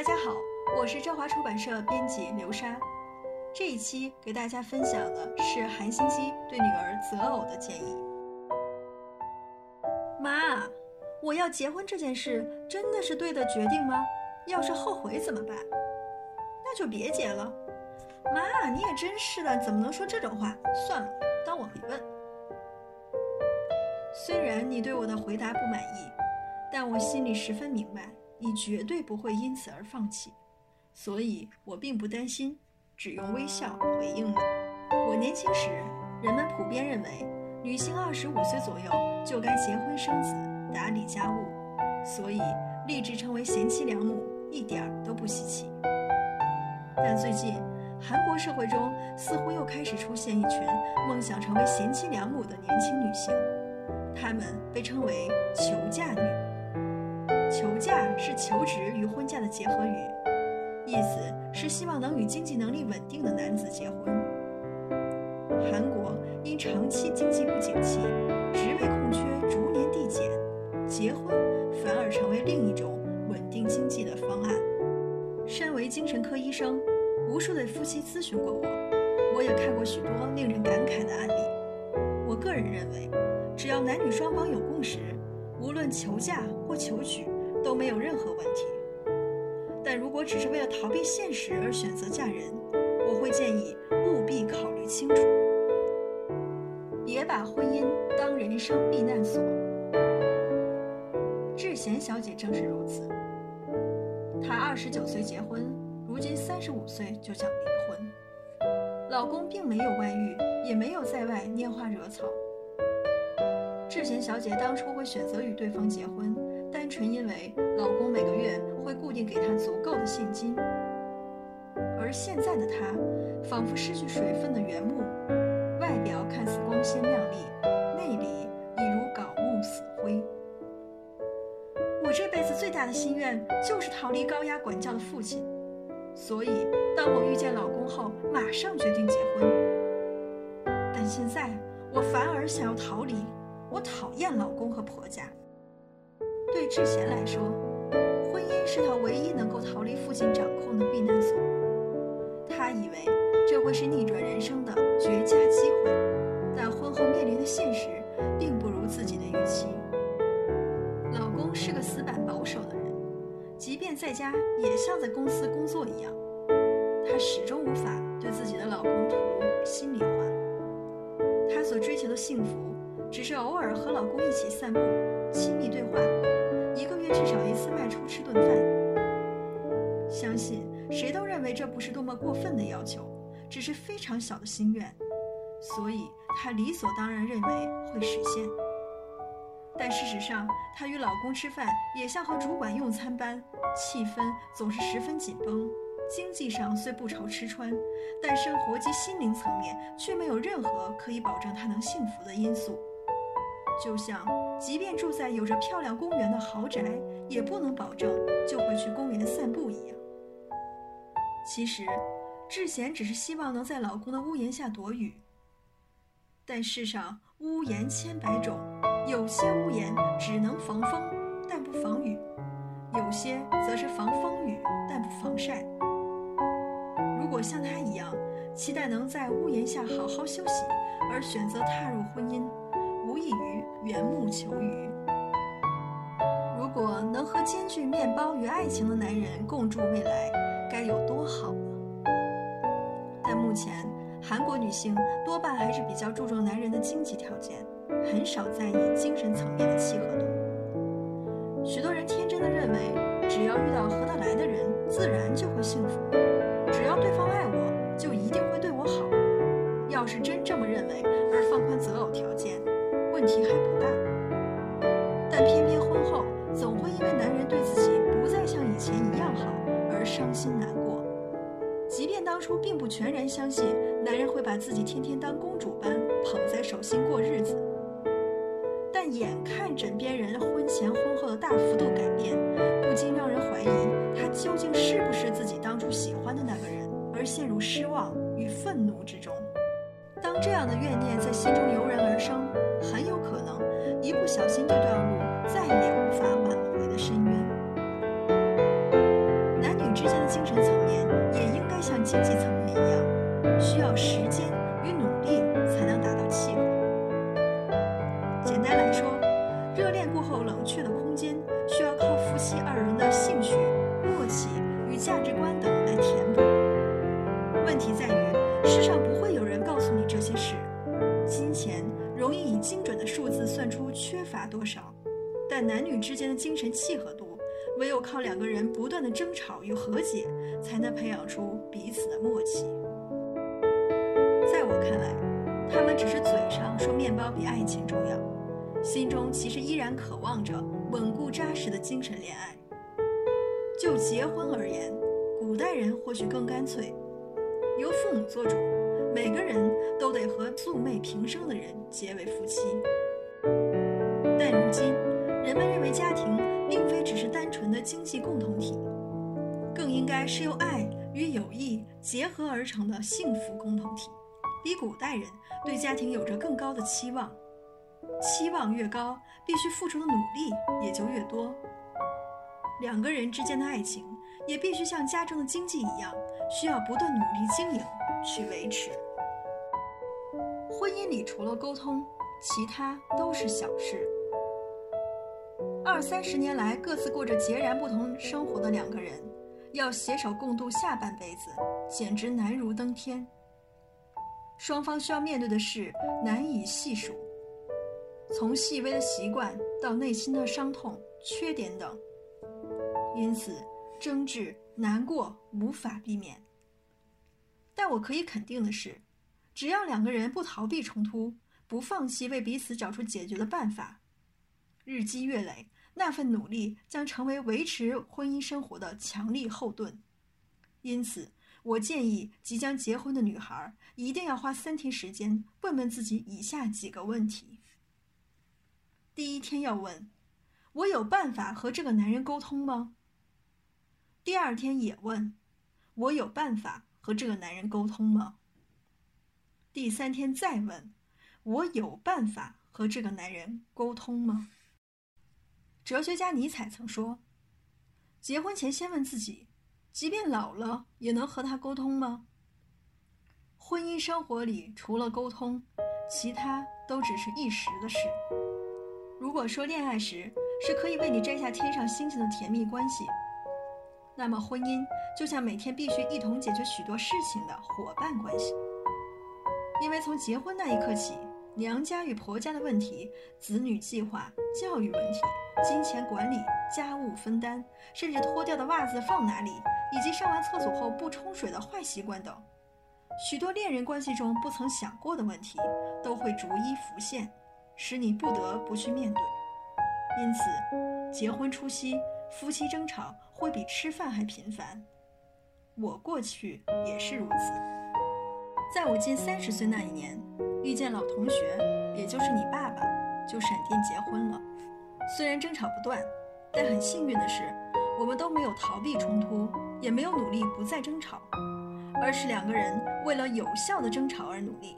大家好，我是朝华出版社编辑刘莎。这一期给大家分享的是韩星基对女儿择偶的建议。妈，我要结婚这件事真的是对的决定吗？要是后悔怎么办？那就别结了。妈，你也真是的，怎么能说这种话？算了，当我没问。虽然你对我的回答不满意，但我心里十分明白，你绝对不会因此而放弃，所以我并不担心，只用微笑回应你。我年轻时，人们普遍认为，女性二十五岁左右就该结婚生子、打理家务，所以立志成为贤妻良母一点儿都不稀奇。但最近，韩国社会中似乎又开始出现一群梦想成为贤妻良母的年轻女性。她们被称为“求嫁女”，“求嫁”是求职与婚嫁的结合语，意思是希望能与经济能力稳定的男子结婚。韩国因长期经济不景气，职位空缺逐年递减，结婚反而成为另一种稳定经济的方案。身为精神科医生，无数对夫妻咨询过我，我也看过许多令人感慨的案例。我个人认为。只要男女双方有共识，无论求嫁或求娶都没有任何问题。但如果只是为了逃避现实而选择嫁人，我会建议务必考虑清楚，别把婚姻当人生避难所。智贤小姐正是如此，她二十九岁结婚，如今三十五岁就想离婚，老公并没有外遇，也没有在外拈花惹草。智贤小姐当初会选择与对方结婚，单纯因为老公每个月会固定给她足够的现金。而现在的她，仿佛失去水分的原木，外表看似光鲜亮丽，内里已如槁木死灰。我这辈子最大的心愿就是逃离高压管教的父亲，所以当我遇见老公后，马上决定结婚。但现在我反而想要逃离。我讨厌老公和婆家。对智贤来说，婚姻是她唯一能够逃离父亲掌控的避难所。她以为这会是逆转人生的绝佳机会，但婚后面临的现实并不如自己的预期。老公是个死板保守的人，即便在家也像在公司工作一样。她始终无法对自己的老公吐露心里话。她所追求的幸福。只是偶尔和老公一起散步、亲密对话，一个月至少一次外出吃顿饭。相信谁都认为这不是多么过分的要求，只是非常小的心愿，所以她理所当然认为会实现。但事实上，她与老公吃饭也像和主管用餐般，气氛总是十分紧绷。经济上虽不愁吃穿，但生活及心灵层面却没有任何可以保证她能幸福的因素。就像，即便住在有着漂亮公园的豪宅，也不能保证就会去公园散步一样。其实，智贤只是希望能在老公的屋檐下躲雨。但世上屋檐千百种，有些屋檐只能防风，但不防雨；有些则是防风雨，但不防晒。如果像他一样，期待能在屋檐下好好休息，而选择踏入婚姻。缘木求鱼。如果能和兼具面包与爱情的男人共筑未来，该有多好呢？但目前，韩国女性多半还是比较注重男人的经济条件，很少在意精神层面的契合度。许多人天真的认为，只要遇到合得来的人，自然就会幸福；只要对方爱我，就一定会对我好。要是真正难过。即便当初并不全然相信男人会把自己天天当公主般捧在手心过日子，但眼看枕边人婚前婚后的大幅度改变，不禁让人怀疑他究竟是不是自己当初喜欢的那个人，而陷入失望与愤怒之中。当这样的怨念在心中油然而生，很有可的精神契合度，唯有靠两个人不断的争吵与和解，才能培养出彼此的默契。在我看来，他们只是嘴上说面包比爱情重要，心中其实依然渴望着稳固扎实的精神恋爱。就结婚而言，古代人或许更干脆，由父母做主。每个人都得和素昧平生的人结为夫妻，但如今人们认为家庭并非只是单纯的经济共同体，更应该是由爱与友谊结合而成的幸福共同体。比古代人对家庭有着更高的期望，期望越高，必须付出的努力也就越多。两个人之间的爱情也必须像家中的经济一样，需要不断努力经营。去维持。婚姻里除了沟通，其他都是小事。二三十年来各自过着截然不同生活的两个人，要携手共度下半辈子，简直难如登天。双方需要面对的事难以细数，从细微的习惯到内心的伤痛、缺点等，因此争执、难过无法避免。但我可以肯定的是，只要两个人不逃避冲突，不放弃为彼此找出解决的办法，日积月累，那份努力将成为维持婚姻生活的强力后盾。因此，我建议即将结婚的女孩一定要花三天时间问问自己以下几个问题：第一天要问，我有办法和这个男人沟通吗？第二天也问，我有办法。和这个男人沟通吗？第三天再问，我有办法和这个男人沟通吗？哲学家尼采曾说：“结婚前先问自己，即便老了也能和他沟通吗？”婚姻生活里除了沟通，其他都只是一时的事。如果说恋爱时是可以为你摘下天上星星的甜蜜关系。那么，婚姻就像每天必须一同解决许多事情的伙伴关系。因为从结婚那一刻起，娘家与婆家的问题、子女计划、教育问题、金钱管理、家务分担，甚至脱掉的袜子放哪里，以及上完厕所后不冲水的坏习惯等，许多恋人关系中不曾想过的问题，都会逐一浮现，使你不得不去面对。因此，结婚初期。夫妻争吵会比吃饭还频繁，我过去也是如此。在我近三十岁那一年，遇见老同学，也就是你爸爸，就闪电结婚了。虽然争吵不断，但很幸运的是，我们都没有逃避冲突，也没有努力不再争吵，而是两个人为了有效的争吵而努力。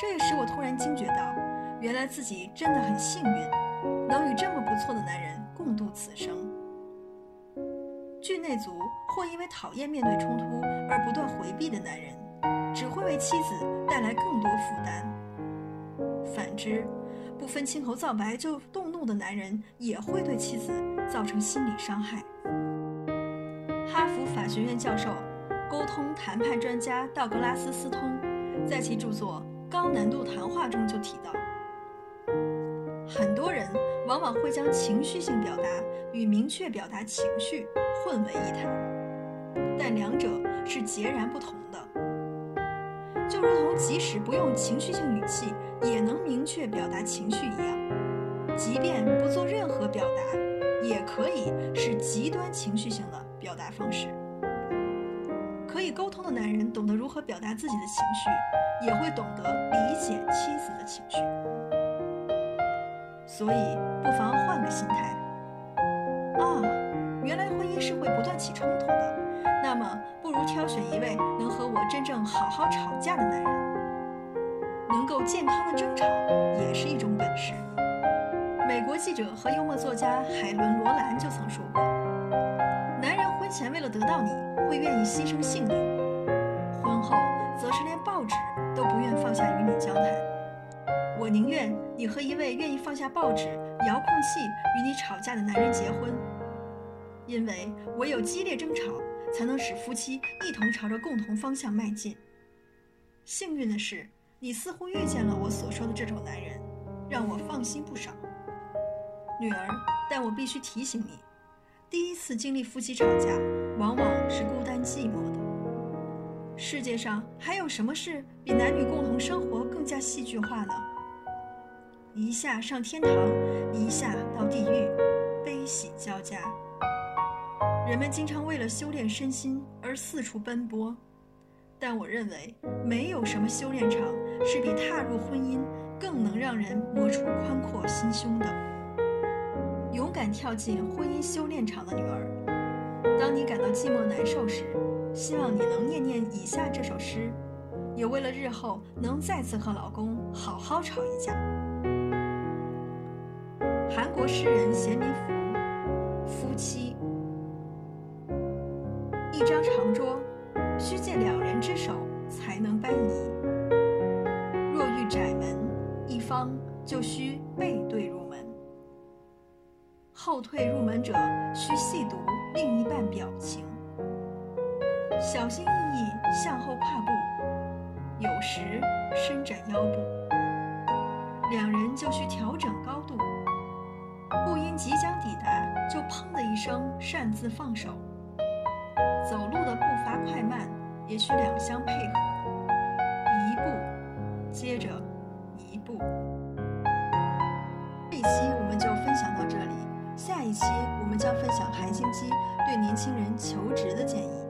这也使我突然惊觉到，原来自己真的很幸运，能与这么不错的男人。共度此生。惧内族或因为讨厌面对冲突而不断回避的男人，只会为妻子带来更多负担。反之，不分青红皂白就动怒的男人，也会对妻子造成心理伤害。哈佛法学院教授、沟通谈判专家道格拉斯·斯通，在其著作《高难度谈话》中就提到，很多人。往往会将情绪性表达与明确表达情绪混为一谈，但两者是截然不同的。就如同即使不用情绪性语气也能明确表达情绪一样，即便不做任何表达，也可以是极端情绪性的表达方式。可以沟通的男人懂得如何表达自己的情绪，也会懂得理解妻子的情绪。所以，不妨换个心态。啊，原来婚姻是会不断起冲突的。那么，不如挑选一位能我真正好好吵架的男人。能够健康的争吵也是一种本事。美国记者和幽默作家海伦·罗兰就曾说过：“男人婚前为了得到你会愿意牺牲性命，婚后则是连报纸都不愿放下与你交谈。我宁愿你和一位愿意放下报纸、遥控器与你吵架的男人结婚，因为唯有激烈争吵，才能使夫妻一同朝着共同方向迈进。幸运的是，你似乎遇见了我所说的这种男人，让我放心不少。女儿，但我必须提醒你，第一次经历夫妻吵架，往往是孤单寂寞的。世界上还有什么事比男女共同生活更加戏剧化呢？一下上天堂，一下到地狱，悲喜交加。人们经常为了修炼身心而四处奔波，但我认为没有什么修炼场是比踏入婚姻更能让人磨出宽阔心胸的。勇敢跳进婚姻修炼场的女儿，当你感到寂寞难受时，希望你能念念以下这首诗，也为了日后能再次和老公好好吵一架。韩国诗人贤民一张长桌，需借两人之手才能搬移。若遇窄门，一方就需背对入门。后退入门者需细读另一半表情，小心翼翼向后跨步，有时伸展腰部。两人就需调整高度，不因即将抵达就砰的一声擅自放手。走路的步伐快慢也需两相配合，一步接着一步。这一期我们就分享到这里。下一期我们将分享韩星基对年轻人求职的建议